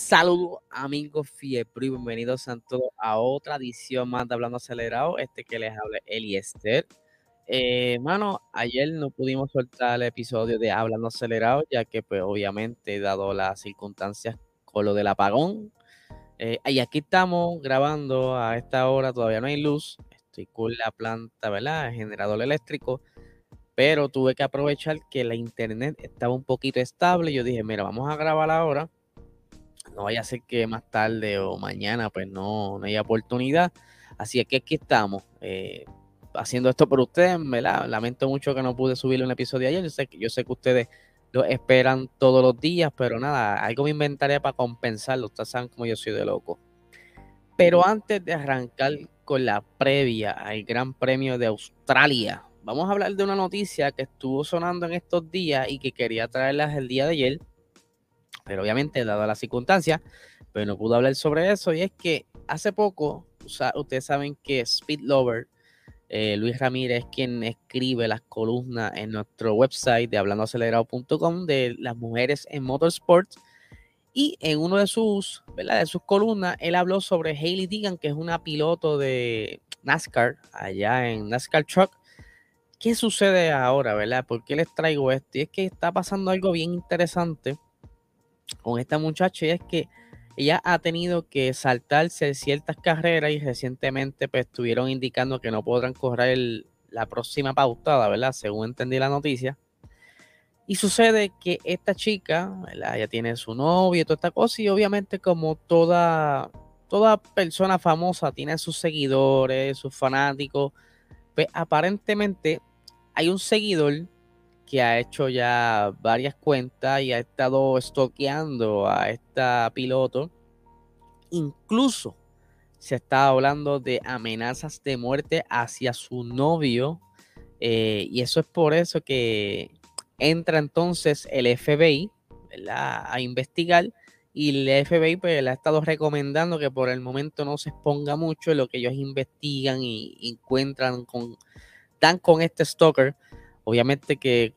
Saludos amigos Fiepro y bienvenidos a a otra edición más de Hablando Acelerado. Este que les habla Eliester. Eh, mano, ayer no pudimos soltar el episodio de Hablando Acelerado, ya que pues obviamente dado las circunstancias con lo del apagón. Eh, y aquí estamos grabando a esta hora, todavía no hay luz. Estoy con la planta, ¿verdad? El generador eléctrico. Pero tuve que aprovechar que la internet estaba un poquito estable. Yo dije, mira, vamos a grabar ahora no vaya a ser que más tarde o mañana pues no, no haya oportunidad. Así que aquí estamos eh, haciendo esto por ustedes, ¿verdad? Lamento mucho que no pude subir un episodio ayer. Yo sé, yo sé que ustedes lo esperan todos los días, pero nada, algo me inventaré para compensarlo. Ustedes saben cómo yo soy de loco. Pero antes de arrancar con la previa al Gran Premio de Australia, vamos a hablar de una noticia que estuvo sonando en estos días y que quería traerlas el día de ayer pero obviamente, dado la circunstancia, pero no pudo hablar sobre eso. Y es que hace poco, ustedes saben que Speed Lover, eh, Luis Ramírez, quien escribe las columnas en nuestro website de hablandoacelerado.com de las mujeres en motorsports. Y en uno de sus, de sus columnas, él habló sobre Hailey Deegan, que es una piloto de NASCAR, allá en NASCAR Truck. ¿Qué sucede ahora, verdad? ¿Por qué les traigo esto? Y es que está pasando algo bien interesante con esta muchacha y es que ella ha tenido que saltarse ciertas carreras y recientemente pues estuvieron indicando que no podrán correr la próxima pautada, ¿verdad? Según entendí la noticia. Y sucede que esta chica, ¿verdad? Ella tiene su novio y toda esta cosa y obviamente como toda, toda persona famosa tiene sus seguidores, sus fanáticos, pues aparentemente hay un seguidor que ha hecho ya varias cuentas y ha estado estoqueando a esta piloto. Incluso se está hablando de amenazas de muerte hacia su novio. Eh, y eso es por eso que entra entonces el FBI a investigar. Y el FBI pues, le ha estado recomendando que por el momento no se exponga mucho en lo que ellos investigan y encuentran con, dan con este stalker. Obviamente que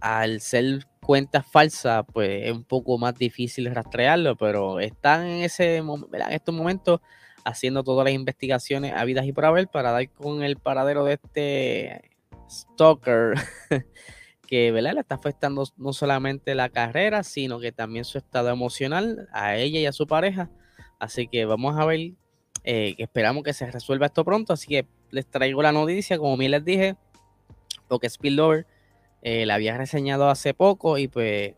al ser cuentas falsas, pues es un poco más difícil rastrearlo, pero están en ese en estos momentos haciendo todas las investigaciones habidas y por haber para dar con el paradero de este stalker que ¿verdad? le está afectando no solamente la carrera, sino que también su estado emocional a ella y a su pareja. Así que vamos a ver, eh, esperamos que se resuelva esto pronto. Así que les traigo la noticia, como bien les dije, porque Spillover eh, la había reseñado hace poco y pues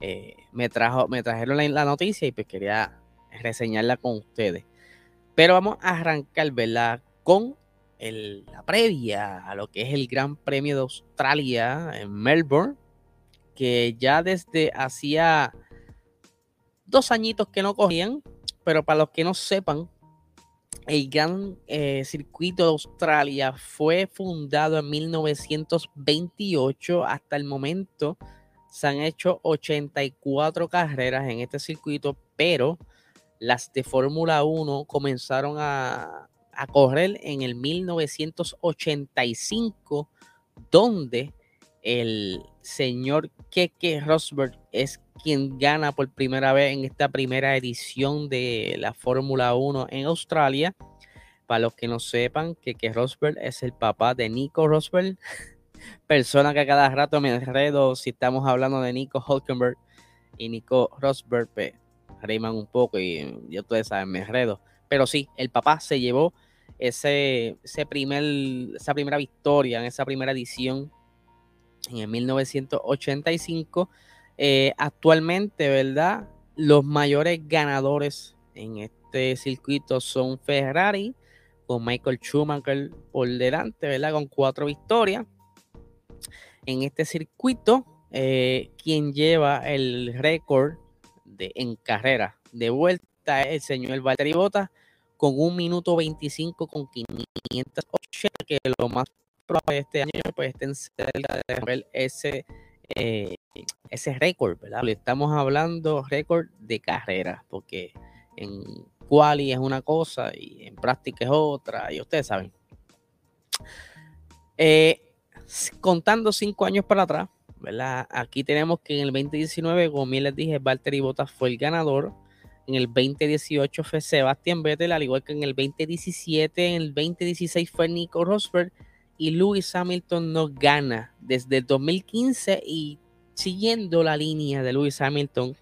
eh, me, trajo, me trajeron la, noticia y pues quería reseñarla con ustedes. Pero vamos a arrancar, ¿verdad? Con la previa a lo que es el Gran Premio de Australia en Melbourne, que ya desde hacía dos añitos que no cogían, pero para los que no sepan, el Gran eh, Circuito de Australia fue fundado en 1928. Hasta el momento se han hecho 84 carreras en este circuito, pero las de Fórmula 1 comenzaron a, a correr en el 1985, donde el señor Keke Rosberg es quien gana por primera vez en esta primera edición de la Fórmula 1 en Australia. Para los que no sepan, Keke Rosberg es el papá de Nico Rosberg, persona que a cada rato me enredo si estamos hablando de Nico Hulkenberg y Nico Rosberg, pues un poco y yo ustedes saben, me enredo. Pero sí, el papá se llevó ese, ese primer, esa primera victoria en esa primera edición en el 1985. Eh, actualmente, ¿verdad? Los mayores ganadores en este circuito son Ferrari, con Michael Schumacher por delante, ¿verdad? Con cuatro victorias. En este circuito, eh, quien lleva el récord de, en carrera de vuelta es el señor Valtteri Bottas con un minuto 25 con 580, que lo más este año pues estén cerca de ver ese, eh, ese récord, ¿verdad? Estamos hablando récord de carrera, porque en quali es una cosa y en práctica es otra, y ustedes saben. Eh, contando cinco años para atrás, ¿verdad? Aquí tenemos que en el 2019, como bien les dije, Valtteri Bottas fue el ganador. En el 2018 fue Sebastian Vettel, al igual que en el 2017, en el 2016 fue Nico Rosberg y Lewis Hamilton no gana desde el 2015 y siguiendo la línea de Lewis Hamilton,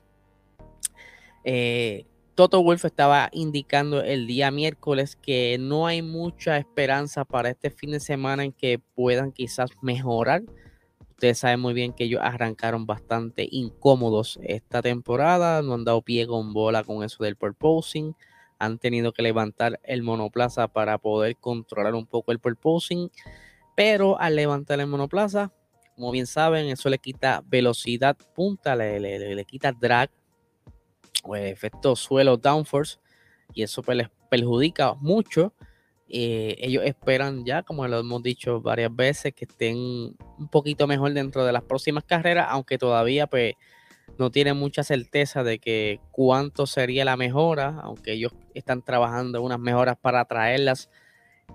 eh, Toto Wolf estaba indicando el día miércoles que no hay mucha esperanza para este fin de semana en que puedan quizás mejorar. Ustedes saben muy bien que ellos arrancaron bastante incómodos esta temporada, no han dado pie con bola con eso del purposing, han tenido que levantar el monoplaza para poder controlar un poco el purposing, pero al levantar el monoplaza, como bien saben, eso le quita velocidad punta, le, le, quita drag o efecto suelo downforce y eso pues les perjudica mucho. Eh, ellos esperan ya, como lo hemos dicho varias veces, que estén un poquito mejor dentro de las próximas carreras, aunque todavía pues no tienen mucha certeza de que cuánto sería la mejora, aunque ellos están trabajando unas mejoras para traerlas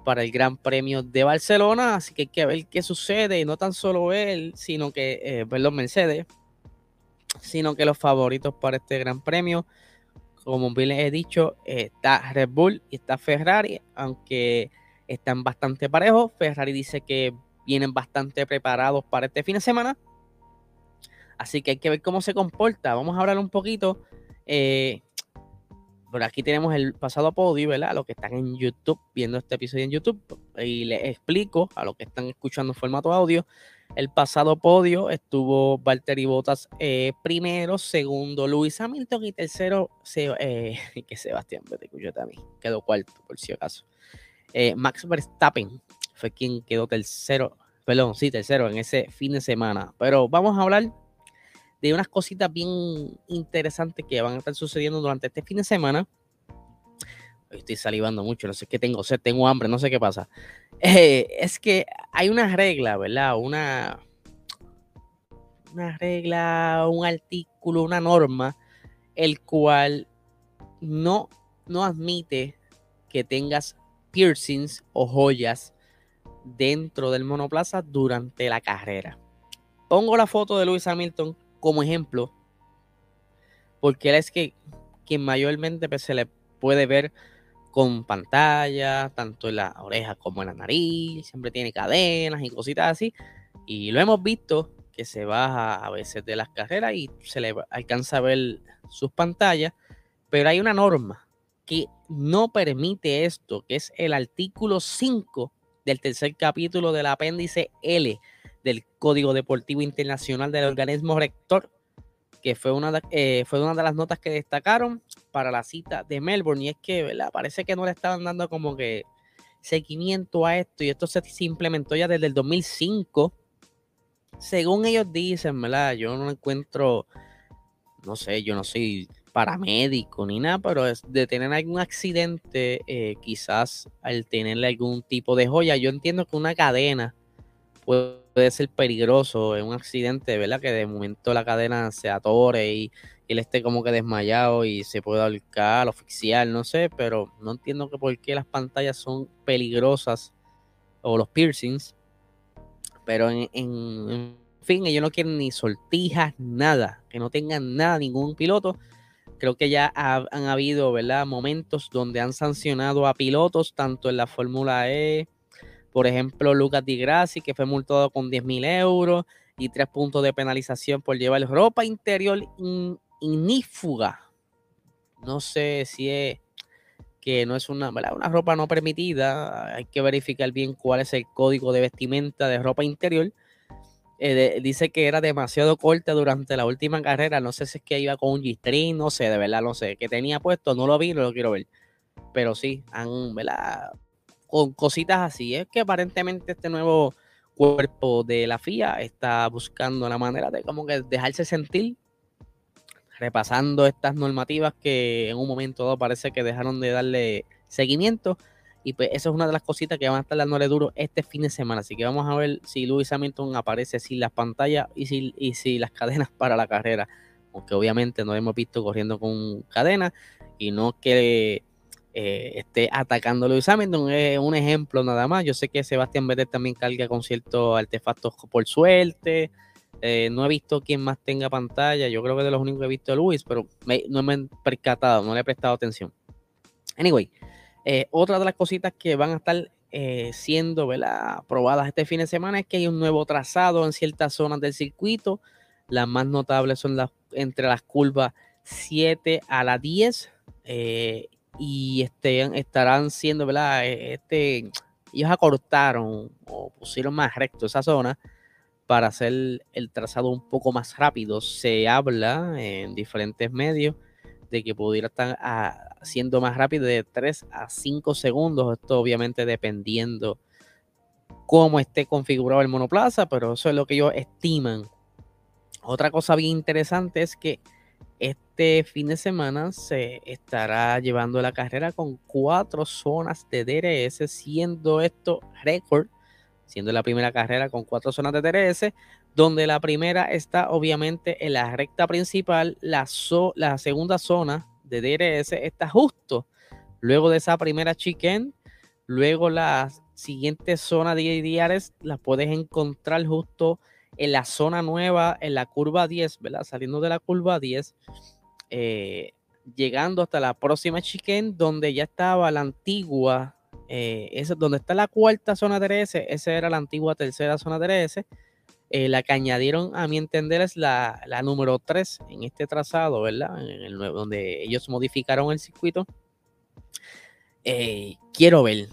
para el Gran Premio de Barcelona, así que hay que ver qué sucede, y no tan solo él, sino que, eh, perdón, Mercedes, sino que los favoritos para este Gran Premio como bien les he dicho, está Red Bull y está Ferrari, aunque están bastante parejos. Ferrari dice que vienen bastante preparados para este fin de semana. Así que hay que ver cómo se comporta. Vamos a hablar un poquito. Eh, por aquí tenemos el pasado podio, ¿verdad? A los que están en YouTube, viendo este episodio en YouTube. Y les explico a los que están escuchando en formato audio el pasado podio estuvo Valtteri Bottas eh, primero, segundo Luis Hamilton y tercero eh, que Sebastián también quedó cuarto por si acaso. Eh, Max Verstappen fue quien quedó tercero, perdón, sí, tercero en ese fin de semana. Pero vamos a hablar de unas cositas bien interesantes que van a estar sucediendo durante este fin de semana estoy salivando mucho, no sé qué tengo sed, tengo hambre, no sé qué pasa. Eh, es que hay una regla, ¿verdad? Una, una regla, un artículo, una norma, el cual no, no admite que tengas piercings o joyas dentro del monoplaza durante la carrera. Pongo la foto de Lewis Hamilton como ejemplo, porque él es que quien mayormente pues, se le puede ver con pantalla, tanto en la oreja como en la nariz, siempre tiene cadenas y cositas así. Y lo hemos visto que se baja a veces de las carreras y se le alcanza a ver sus pantallas, pero hay una norma que no permite esto, que es el artículo 5 del tercer capítulo del apéndice L del Código Deportivo Internacional del Organismo Rector que fue una, de, eh, fue una de las notas que destacaron para la cita de Melbourne. Y es que, ¿verdad? Parece que no le estaban dando como que seguimiento a esto. Y esto se, implementó ya desde el 2005. Según ellos dicen, ¿verdad? Yo no encuentro, no sé, yo no soy paramédico ni nada, pero es de tener algún accidente, eh, quizás al tenerle algún tipo de joya. Yo entiendo que una cadena puede ser peligroso en un accidente, ¿verdad? Que de momento la cadena se atore y, él esté como que desmayado y se pueda ahorcar, oficial, no sé, pero no entiendo que por qué las pantallas son peligrosas o los piercings. Pero en, fin, ellos no quieren ni sortijas, nada, que no tengan nada, ningún piloto. Creo que ya han habido, ¿verdad? Momentos donde han sancionado a pilotos, tanto en la Fórmula E, por ejemplo, Lucas Di Grassi, que fue multado con 10 mil euros y tres puntos de penalización por llevar ropa interior inífuga. No sé si es que no es una, una ropa no permitida. Hay que verificar bien cuál es el código de vestimenta de ropa interior. Eh, dice que era demasiado corta durante la última carrera. No sé si es que iba con un G-string, no sé, de verdad, no sé. qué tenía puesto, no lo vi, no lo quiero ver. Pero sí, han, ¿verdad? Con cositas así. Es que aparentemente este nuevo cuerpo de la FIA está buscando la manera de como que dejarse sentir, repasando estas normativas que en un momento dado parece que dejaron de darle seguimiento. Y pues eso es una de las cositas que van a estar dándole duro este fin de semana. Así que vamos a ver si Lewis Hamilton aparece sin las pantallas y si, y si las cadenas para la carrera. Aunque obviamente no hemos visto corriendo con cadenas. Y no que eh, esté atacando a Lewis Hamilton. Es un ejemplo nada más. Yo sé que Sebastián Vettel también carga con ciertos artefactos por suerte. Eh, no he visto quién más tenga pantalla. Yo creo que de los únicos que he visto es Luis, pero no me he percatado, no le he prestado atención. Anyway, eh, otra de las cositas que van a estar eh, siendo probadas este fin de semana es que hay un nuevo trazado en ciertas zonas del circuito. Las más notables son las entre las curvas 7 a la 10 y este, estarán siendo, ¿verdad? Este, ellos acortaron o pusieron más recto esa zona para hacer el trazado un poco más rápido. Se habla en diferentes medios de que pudiera estar haciendo más rápido de 3 a 5 segundos. Esto obviamente dependiendo cómo esté configurado el monoplaza, pero eso es lo que ellos estiman. Otra cosa bien interesante es que este fin de semana se estará llevando la carrera con cuatro zonas de DRS, siendo esto récord siendo la primera carrera con cuatro zonas de DRS, donde la primera está obviamente en la recta principal, la, la segunda zona de DRS está justo luego de esa primera chicken, luego la siguiente zona de DRS la puedes encontrar justo en la zona nueva, en la curva 10, ¿verdad? Saliendo de la curva 10, eh, llegando hasta la próxima chicken, donde ya estaba la antigua eh, donde está la cuarta zona DRS, esa era la antigua tercera zona DRS. Eh, la que añadieron, a mi entender, es la, número 3 en este trazado, ¿verdad? En el donde ellos modificaron el circuito. Eh, quiero ver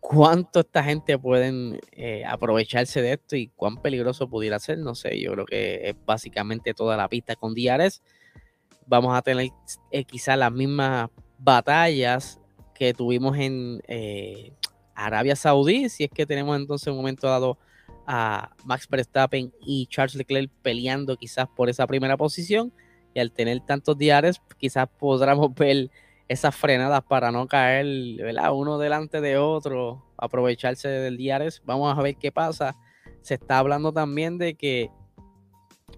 cuánto esta gente pueden aprovecharse de esto y cuán peligroso pudiera ser. No sé, yo creo que es básicamente toda la pista con DRS. Vamos a tener quizás las mismas batallas que tuvimos en eh, Arabia Saudí, si es que tenemos entonces un momento dado a Max Verstappen y Charles Leclerc peleando quizás por esa primera posición y al tener tantos diarios quizás podamos ver esas frenadas para no caer ¿verdad? uno delante de otro, aprovecharse del diares. Vamos a ver qué pasa. Se está hablando también de que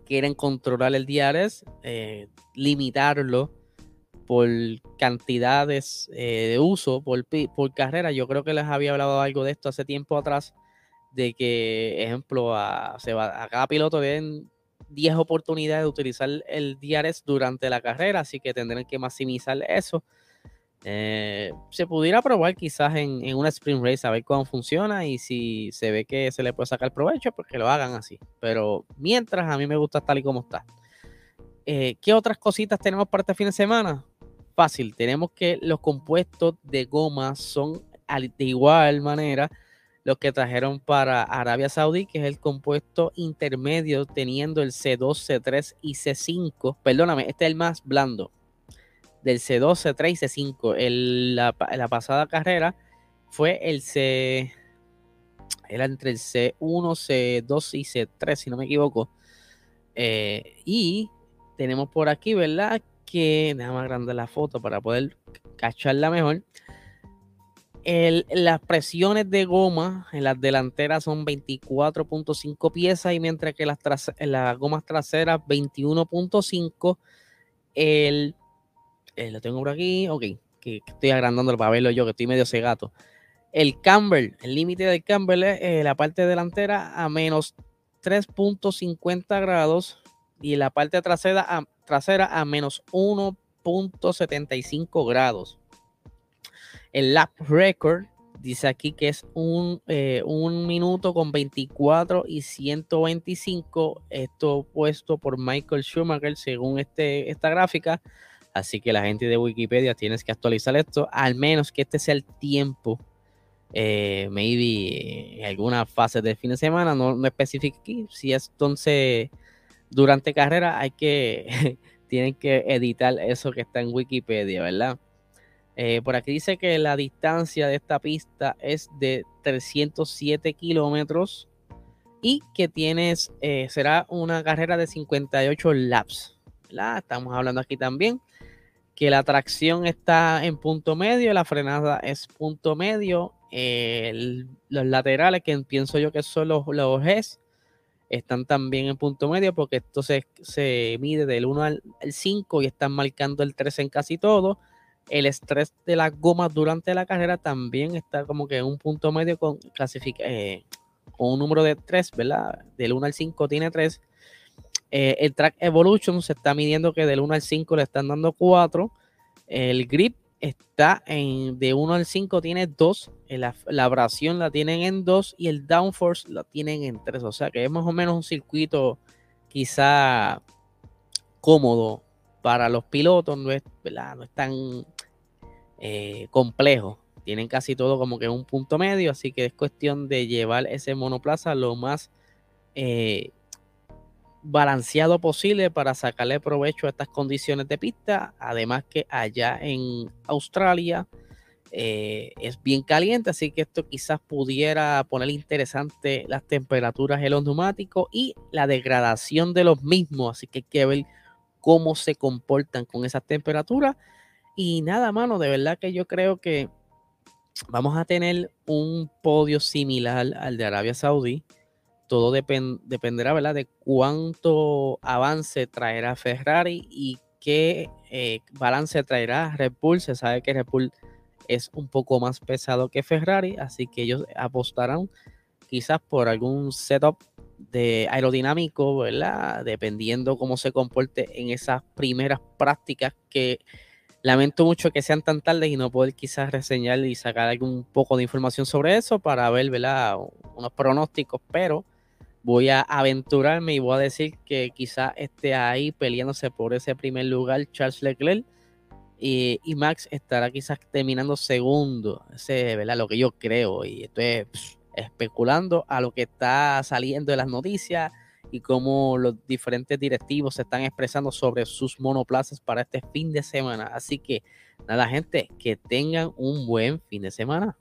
quieren controlar el diares, eh, limitarlo por cantidades eh, de uso por, por, carrera. Yo creo que les había hablado algo de esto hace tiempo atrás, de que, ejemplo, a, se va, a cada piloto den 10 oportunidades de utilizar el DRS durante la carrera, así que tendrán que maximizar eso. Eh, se pudiera probar quizás en, una sprint race a ver cómo funciona y si se ve que se le puede sacar provecho, pues que lo hagan así. Pero mientras a mí me gusta tal y como está. Eh, ¿Qué otras cositas tenemos para este fin de semana? fácil. Tenemos que los compuestos de goma son de igual manera los que trajeron para Arabia Saudí, que es el compuesto intermedio teniendo el C2, C3 y C5. Perdóname, este es el más blando. Del C2, C3 y C5. El, la, pasada carrera fue el C. Era entre el C1, C2 y C3, si no me equivoco. Eh, y tenemos por aquí, ¿verdad? que, déjame agrandar la foto para poder cacharla mejor. Las presiones de goma en las delanteras son 24.5 piezas y mientras que las, las gomas traseras 21.5. El, eh, lo tengo por aquí, ok, que, estoy agrandándolo para verlo yo, que estoy medio cegato. El camber, el límite del camber es eh, la parte delantera a menos 3.50 grados y la parte trasera a, trasera a menos 1.75 grados. El lap record dice aquí que es un, eh, un, minuto con 24 y 125. Esto puesto por Michael Schumacher según este, esta gráfica. Así que la gente de Wikipedia tienes que actualizar esto. Al menos que este sea el tiempo. Eh, maybe en alguna fase del fin de semana. No, no especifica aquí. Si es entonces durante carrera hay que, tienen que editar eso que está en Wikipedia, ¿verdad? Eh, por aquí dice que la distancia de esta pista es de 307 kilómetros y que tienes, eh, será una carrera de 58 laps. ¿verdad? Estamos hablando aquí también que la tracción está en punto medio, la frenada es punto medio, los laterales que pienso yo que son los, los Gs están también en punto medio porque esto se, mide del 1 al, 5 y están marcando el 3 en casi todo. El estrés de las gomas durante la carrera también está como que en un punto medio con, clasifica, eh, con un número de 3, ¿verdad? Del 1 al 5 tiene 3. Eh, el Track Evolution se está midiendo que del 1 al 5 le están dando 4. El grip está en de 1 al 5 tiene 2. La, la, abrasión la tienen en 2 y el downforce la tienen en 3. O sea que es más o menos un circuito quizá cómodo para los pilotos. No es, no es tan eh, complejo. Tienen casi todo como que un punto medio. Así que es cuestión de llevar ese monoplaza lo más... Eh, balanceado posible para sacarle provecho a estas condiciones de pista. Además que allá en Australia eh, es bien caliente, así que esto quizás pudiera poner interesante las temperaturas en los neumáticos y la degradación de los mismos. Así que hay que ver cómo se comportan con esas temperaturas. Y nada, mano, de verdad que yo creo que vamos a tener un podio similar al de Arabia Saudí todo dependerá ¿verdad? de cuánto avance traerá Ferrari y qué eh, balance traerá Red Bull. Se sabe que Red Bull es un poco más pesado que Ferrari, así que ellos apostarán quizás por algún setup de aerodinámico, ¿verdad? Dependiendo cómo se comporte en esas primeras prácticas que lamento mucho que sean tan tardes y no poder quizás reseñar y sacar algún poco de información sobre eso para ver, ¿verdad? Unos pronósticos, pero voy a aventurarme y voy a decir que quizá esté ahí peleándose por ese primer lugar Charles Leclerc y, Max estará quizás terminando segundo, ese ¿verdad? lo que yo creo y estoy especulando a lo que está saliendo de las noticias y cómo los diferentes directivos se están expresando sobre sus monoplazas para este fin de semana. Así que nada gente, que tengan un buen fin de semana.